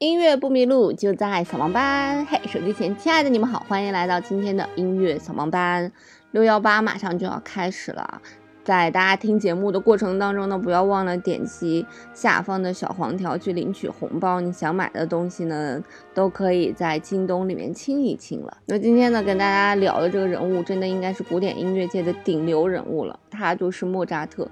音乐不迷路，就在扫盲班。嘿，手机前亲爱的你们好，欢迎来到今天的音乐扫盲班。六幺八马上就要开始了，在大家听节目的过程当中呢，不要忘了点击下方的小黄条去领取红包。你想买的东西呢，都可以在京东里面清一清了。那今天呢，跟大家聊的这个人物，真的应该是古典音乐界的顶流人物了，他就是莫扎特。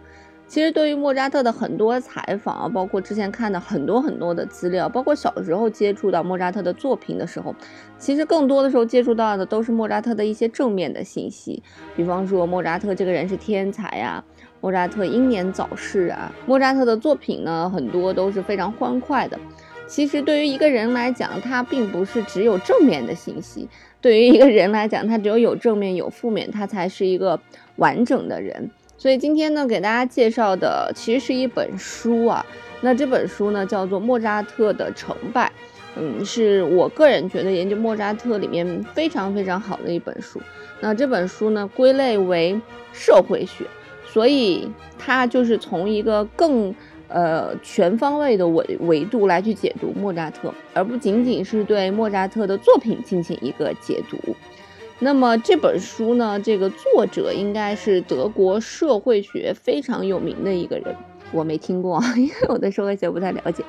其实对于莫扎特的很多采访，包括之前看的很多很多的资料，包括小时候接触到莫扎特的作品的时候，其实更多的时候接触到的都是莫扎特的一些正面的信息，比方说莫扎特这个人是天才呀，莫扎特英年早逝啊，莫扎特的作品呢很多都是非常欢快的。其实对于一个人来讲，他并不是只有正面的信息，对于一个人来讲，他只有有正面有负面，他才是一个完整的人。所以今天呢，给大家介绍的其实是一本书啊。那这本书呢，叫做《莫扎特的成败》，嗯，是我个人觉得研究莫扎特里面非常非常好的一本书。那这本书呢，归类为社会学，所以它就是从一个更呃全方位的维维度来去解读莫扎特，而不仅仅是对莫扎特的作品进行一个解读。那么这本书呢，这个作者应该是德国社会学非常有名的一个人，我没听过，因为我对社会学不太了解，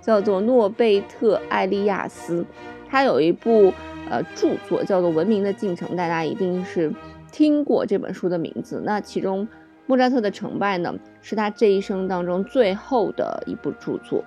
叫做诺贝特·艾利亚斯，他有一部呃著作叫做《文明的进程》，大家一定是听过这本书的名字。那其中莫扎特的成败呢，是他这一生当中最后的一部著作。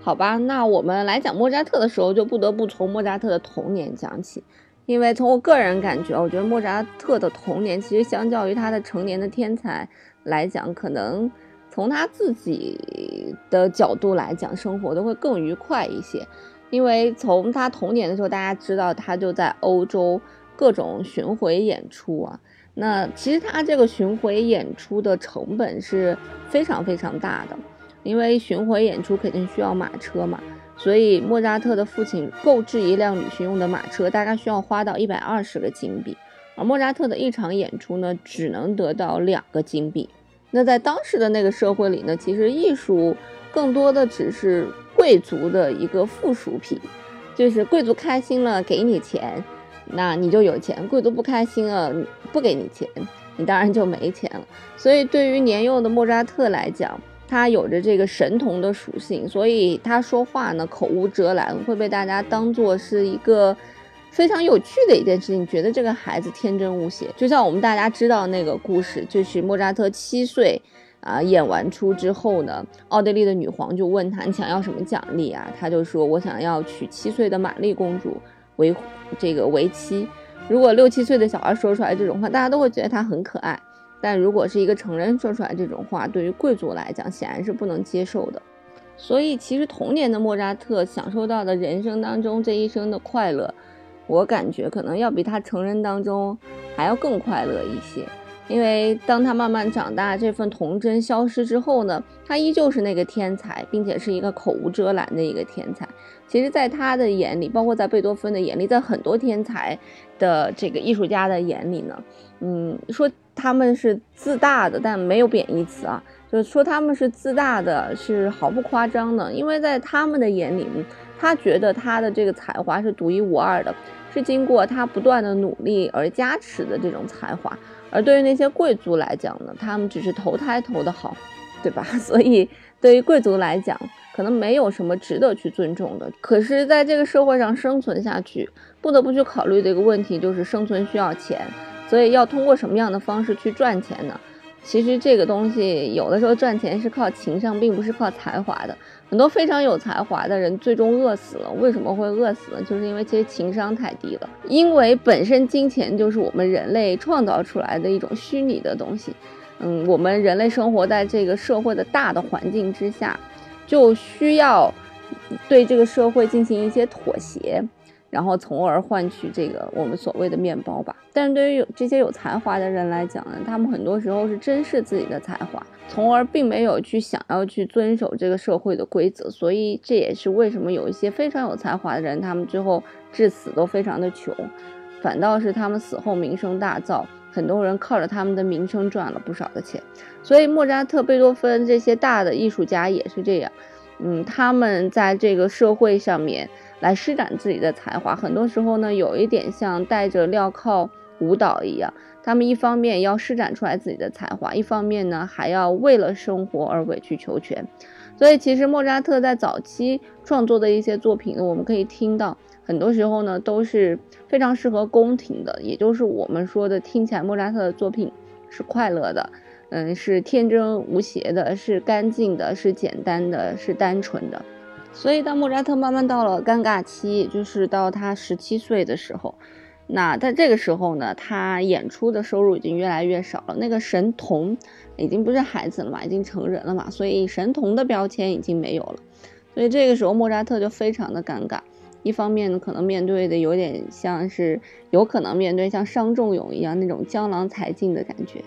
好吧，那我们来讲莫扎特的时候，就不得不从莫扎特的童年讲起。因为从我个人感觉，我觉得莫扎特的童年其实相较于他的成年的天才来讲，可能从他自己的角度来讲，生活都会更愉快一些。因为从他童年的时候，大家知道他就在欧洲各种巡回演出啊。那其实他这个巡回演出的成本是非常非常大的，因为巡回演出肯定需要马车嘛。所以莫扎特的父亲购置一辆旅行用的马车，大概需要花到一百二十个金币，而莫扎特的一场演出呢，只能得到两个金币。那在当时的那个社会里呢，其实艺术更多的只是贵族的一个附属品，就是贵族开心了给你钱，那你就有钱；贵族不开心了不给你钱，你当然就没钱了。所以对于年幼的莫扎特来讲，他有着这个神童的属性，所以他说话呢口无遮拦，会被大家当做是一个非常有趣的一件事情，觉得这个孩子天真无邪。就像我们大家知道那个故事，就是莫扎特七岁啊演完出之后呢，奥地利的女皇就问他你想要什么奖励啊？他就说我想要娶七岁的玛丽公主为这个为妻。如果六七岁的小孩说出来这种话，大家都会觉得他很可爱。但如果是一个成人说出来这种话，对于贵族来讲显然是不能接受的。所以，其实童年的莫扎特享受到的人生当中这一生的快乐，我感觉可能要比他成人当中还要更快乐一些。因为当他慢慢长大，这份童真消失之后呢，他依旧是那个天才，并且是一个口无遮拦的一个天才。其实，在他的眼里，包括在贝多芬的眼里，在很多天才的这个艺术家的眼里呢，嗯，说他们是自大的，但没有贬义词啊，就是说他们是自大的，是毫不夸张的。因为在他们的眼里，他觉得他的这个才华是独一无二的，是经过他不断的努力而加持的这种才华。而对于那些贵族来讲呢，他们只是投胎投的好，对吧？所以对于贵族来讲，可能没有什么值得去尊重的。可是，在这个社会上生存下去，不得不去考虑的一个问题就是生存需要钱，所以要通过什么样的方式去赚钱呢？其实这个东西有的时候赚钱是靠情商，并不是靠才华的。很多非常有才华的人最终饿死了。为什么会饿死呢？就是因为其实情商太低了。因为本身金钱就是我们人类创造出来的一种虚拟的东西。嗯，我们人类生活在这个社会的大的环境之下，就需要对这个社会进行一些妥协。然后从而换取这个我们所谓的面包吧。但是对于有这些有才华的人来讲呢，他们很多时候是珍视自己的才华，从而并没有去想要去遵守这个社会的规则。所以这也是为什么有一些非常有才华的人，他们最后至死都非常的穷，反倒是他们死后名声大噪，很多人靠着他们的名声赚了不少的钱。所以莫扎特、贝多芬这些大的艺术家也是这样。嗯，他们在这个社会上面来施展自己的才华，很多时候呢，有一点像戴着镣铐舞蹈一样。他们一方面要施展出来自己的才华，一方面呢，还要为了生活而委曲求全。所以，其实莫扎特在早期创作的一些作品，我们可以听到，很多时候呢，都是非常适合宫廷的，也就是我们说的听起来莫扎特的作品是快乐的。嗯，是天真无邪的，是干净的，是简单的，是单纯的。所以，当莫扎特慢慢到了尴尬期，就是到他十七岁的时候，那在这个时候呢，他演出的收入已经越来越少了。那个神童已经不是孩子了嘛，已经成人了嘛，所以神童的标签已经没有了。所以这个时候，莫扎特就非常的尴尬。一方面呢，可能面对的有点像是，有可能面对像伤仲永一样那种江郎才尽的感觉。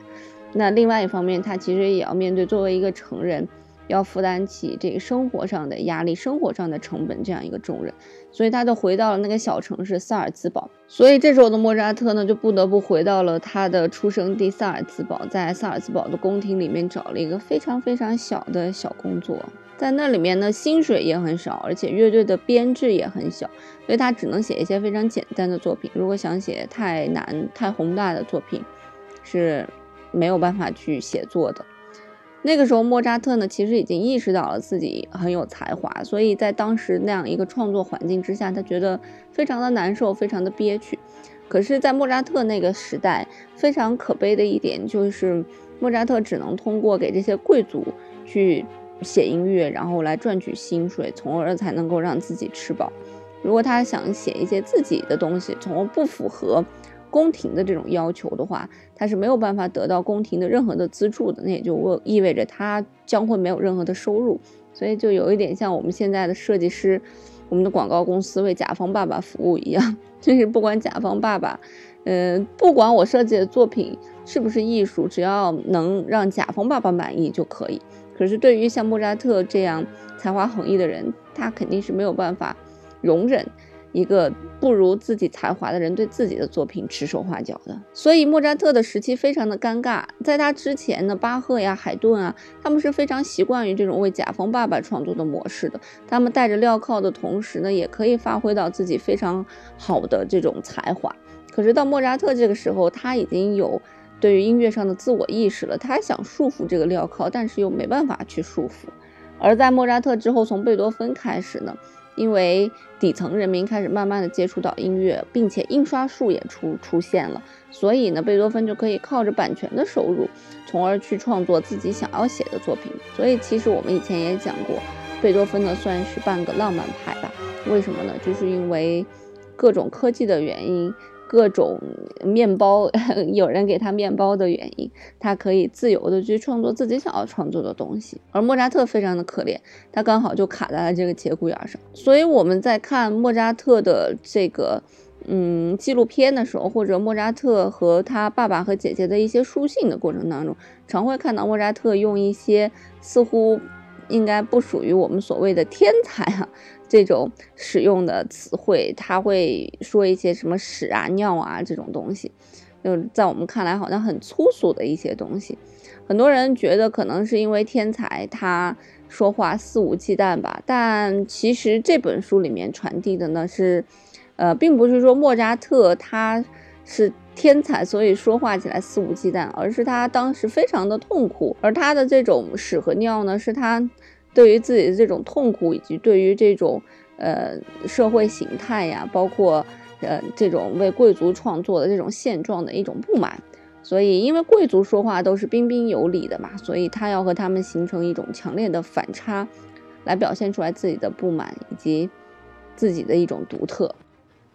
那另外一方面，他其实也要面对作为一个成人，要负担起这个生活上的压力、生活上的成本这样一个重任，所以他就回到了那个小城市萨尔兹堡。所以这时候的莫扎特呢，就不得不回到了他的出生地萨尔兹堡，在萨尔兹堡的宫廷里面找了一个非常非常小的小工作，在那里面呢，薪水也很少，而且乐队的编制也很小，所以他只能写一些非常简单的作品。如果想写太难、太宏大的作品，是。没有办法去写作的。那个时候，莫扎特呢，其实已经意识到了自己很有才华，所以在当时那样一个创作环境之下，他觉得非常的难受，非常的憋屈。可是，在莫扎特那个时代，非常可悲的一点就是，莫扎特只能通过给这些贵族去写音乐，然后来赚取薪水，从而才能够让自己吃饱。如果他想写一些自己的东西，从而不符合。宫廷的这种要求的话，他是没有办法得到宫廷的任何的资助的，那也就意味着他将会没有任何的收入，所以就有一点像我们现在的设计师，我们的广告公司为甲方爸爸服务一样，就是不管甲方爸爸，嗯，不管我设计的作品是不是艺术，只要能让甲方爸爸满意就可以。可是对于像莫扎特这样才华横溢的人，他肯定是没有办法容忍。一个不如自己才华的人对自己的作品指手画脚的，所以莫扎特的时期非常的尴尬。在他之前呢，巴赫呀、海顿啊，他们是非常习惯于这种为甲方爸爸创作的模式的。他们戴着镣铐的同时呢，也可以发挥到自己非常好的这种才华。可是到莫扎特这个时候，他已经有对于音乐上的自我意识了，他想束缚这个镣铐，但是又没办法去束缚。而在莫扎特之后，从贝多芬开始呢？因为底层人民开始慢慢的接触到音乐，并且印刷术也出出现了，所以呢，贝多芬就可以靠着版权的收入，从而去创作自己想要写的作品。所以其实我们以前也讲过，贝多芬呢算是半个浪漫派吧？为什么呢？就是因为各种科技的原因。各种面包，有人给他面包的原因，他可以自由的去创作自己想要创作的东西。而莫扎特非常的可怜，他刚好就卡在了这个节骨眼上。所以我们在看莫扎特的这个嗯纪录片的时候，或者莫扎特和他爸爸和姐姐的一些书信的过程当中，常会看到莫扎特用一些似乎应该不属于我们所谓的天才啊。这种使用的词汇，他会说一些什么屎啊、尿啊这种东西，就在我们看来好像很粗俗的一些东西。很多人觉得可能是因为天才他说话肆无忌惮吧，但其实这本书里面传递的呢是，呃，并不是说莫扎特他是天才，所以说话起来肆无忌惮，而是他当时非常的痛苦，而他的这种屎和尿呢，是他。对于自己的这种痛苦，以及对于这种呃社会形态呀，包括呃这种为贵族创作的这种现状的一种不满，所以因为贵族说话都是彬彬有礼的嘛，所以他要和他们形成一种强烈的反差，来表现出来自己的不满以及自己的一种独特。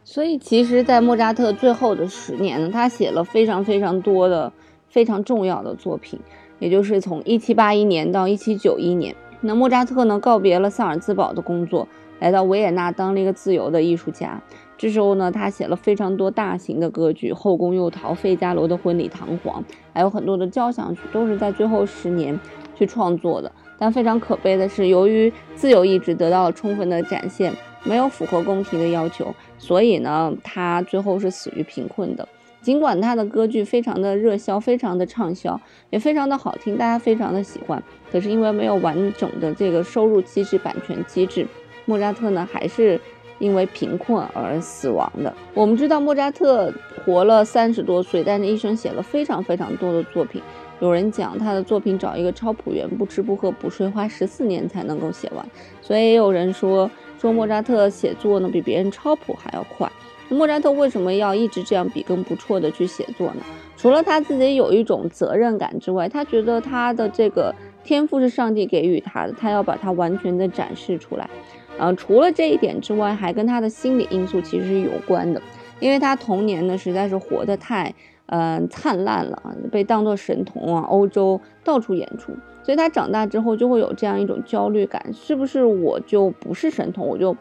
所以其实，在莫扎特最后的十年呢，他写了非常非常多的非常重要的作品，也就是从一七八一年到一七九一年。那莫扎特呢？告别了萨尔兹堡的工作，来到维也纳当了一个自由的艺术家。这时候呢，他写了非常多大型的歌剧，《后宫诱逃》《费加罗的婚礼》《唐璜》，还有很多的交响曲，都是在最后十年去创作的。但非常可悲的是，由于自由意志得到了充分的展现，没有符合宫廷的要求，所以呢，他最后是死于贫困的。尽管他的歌剧非常的热销，非常的畅销，也非常的好听，大家非常的喜欢，可是因为没有完整的这个收入机制、版权机制，莫扎特呢还是因为贫困而死亡的。我们知道莫扎特活了三十多岁，但是一生写了非常非常多的作品。有人讲他的作品找一个超谱员，不吃不喝不睡，花十四年才能够写完。所以也有人说说莫扎特写作呢比别人超谱还要快。莫扎特为什么要一直这样笔耕不辍的去写作呢？除了他自己有一种责任感之外，他觉得他的这个天赋是上帝给予他的，他要把它完全的展示出来。呃，除了这一点之外，还跟他的心理因素其实是有关的，因为他童年呢实在是活得太嗯灿烂了，被当作神童啊，欧洲到处演出，所以他长大之后就会有这样一种焦虑感，是不是我就不是神童，我就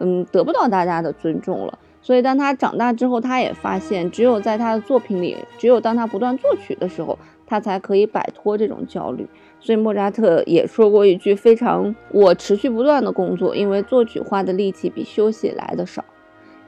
嗯得不到大家的尊重了？所以，当他长大之后，他也发现，只有在他的作品里，只有当他不断作曲的时候，他才可以摆脱这种焦虑。所以，莫扎特也说过一句非常：“我持续不断的工作，因为作曲花的力气比休息来的少。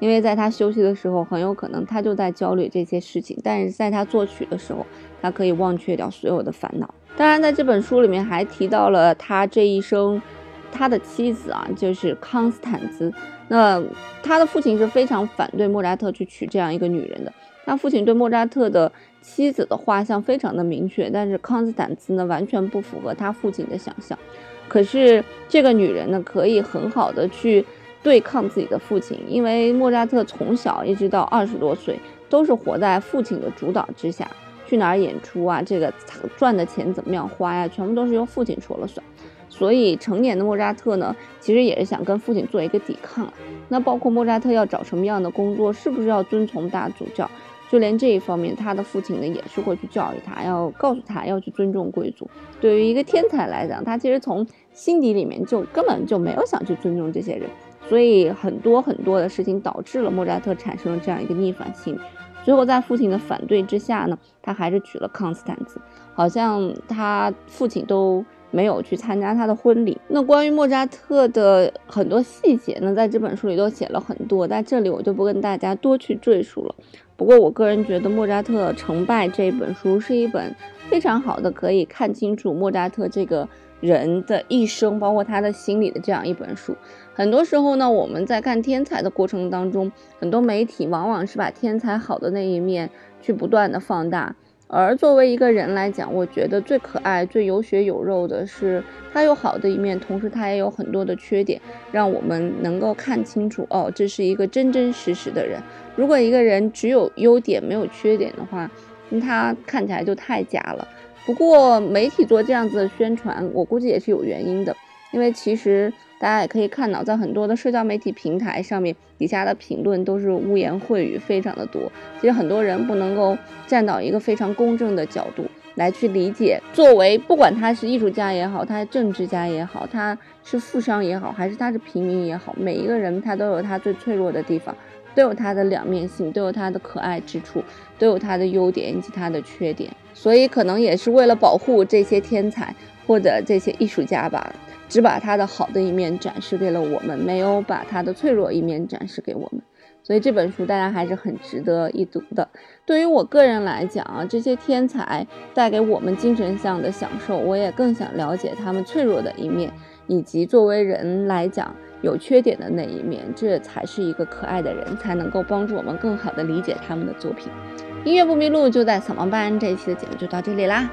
因为在他休息的时候，很有可能他就在焦虑这些事情；但是在他作曲的时候，他可以忘却掉所有的烦恼。当然，在这本书里面还提到了他这一生。”他的妻子啊，就是康斯坦兹。那他的父亲是非常反对莫扎特去娶这样一个女人的。他父亲对莫扎特的妻子的画像非常的明确，但是康斯坦兹呢，完全不符合他父亲的想象。可是这个女人呢，可以很好的去对抗自己的父亲，因为莫扎特从小一直到二十多岁，都是活在父亲的主导之下，去哪儿演出啊，这个赚的钱怎么样花呀，全部都是由父亲说了算。所以成年的莫扎特呢，其实也是想跟父亲做一个抵抗。那包括莫扎特要找什么样的工作，是不是要遵从大主教，就连这一方面，他的父亲呢也是会去教育他，要告诉他要去尊重贵族。对于一个天才来讲，他其实从心底里面就根本就没有想去尊重这些人。所以很多很多的事情导致了莫扎特产生了这样一个逆反心理。最后在父亲的反对之下呢，他还是娶了康斯坦茨，好像他父亲都。没有去参加他的婚礼。那关于莫扎特的很多细节呢，在这本书里都写了很多，在这里我就不跟大家多去赘述了。不过我个人觉得《莫扎特成败》这本书是一本非常好的，可以看清楚莫扎特这个人的一生，包括他的心理的这样一本书。很多时候呢，我们在看天才的过程当中，很多媒体往往是把天才好的那一面去不断的放大。而作为一个人来讲，我觉得最可爱、最有血有肉的是他有好的一面，同时他也有很多的缺点，让我们能够看清楚哦，这是一个真真实实的人。如果一个人只有优点没有缺点的话，他看起来就太假了。不过媒体做这样子的宣传，我估计也是有原因的，因为其实。大家也可以看到，在很多的社交媒体平台上面，底下的评论都是污言秽语，非常的多。其实很多人不能够站到一个非常公正的角度来去理解，作为不管他是艺术家也好，他是政治家也好，他是富商也好，还是他是平民也好，每一个人他都有他最脆弱的地方，都有他的两面性，都有他的可爱之处，都有他的优点以及他的缺点。所以可能也是为了保护这些天才或者这些艺术家吧。只把他的好的一面展示给了我们，没有把他的脆弱一面展示给我们，所以这本书大家还是很值得一读的。对于我个人来讲啊，这些天才带给我们精神上的享受，我也更想了解他们脆弱的一面，以及作为人来讲有缺点的那一面，这才是一个可爱的人，才能够帮助我们更好的理解他们的作品。音乐不迷路就在扫盲班，这一期的节目就到这里啦。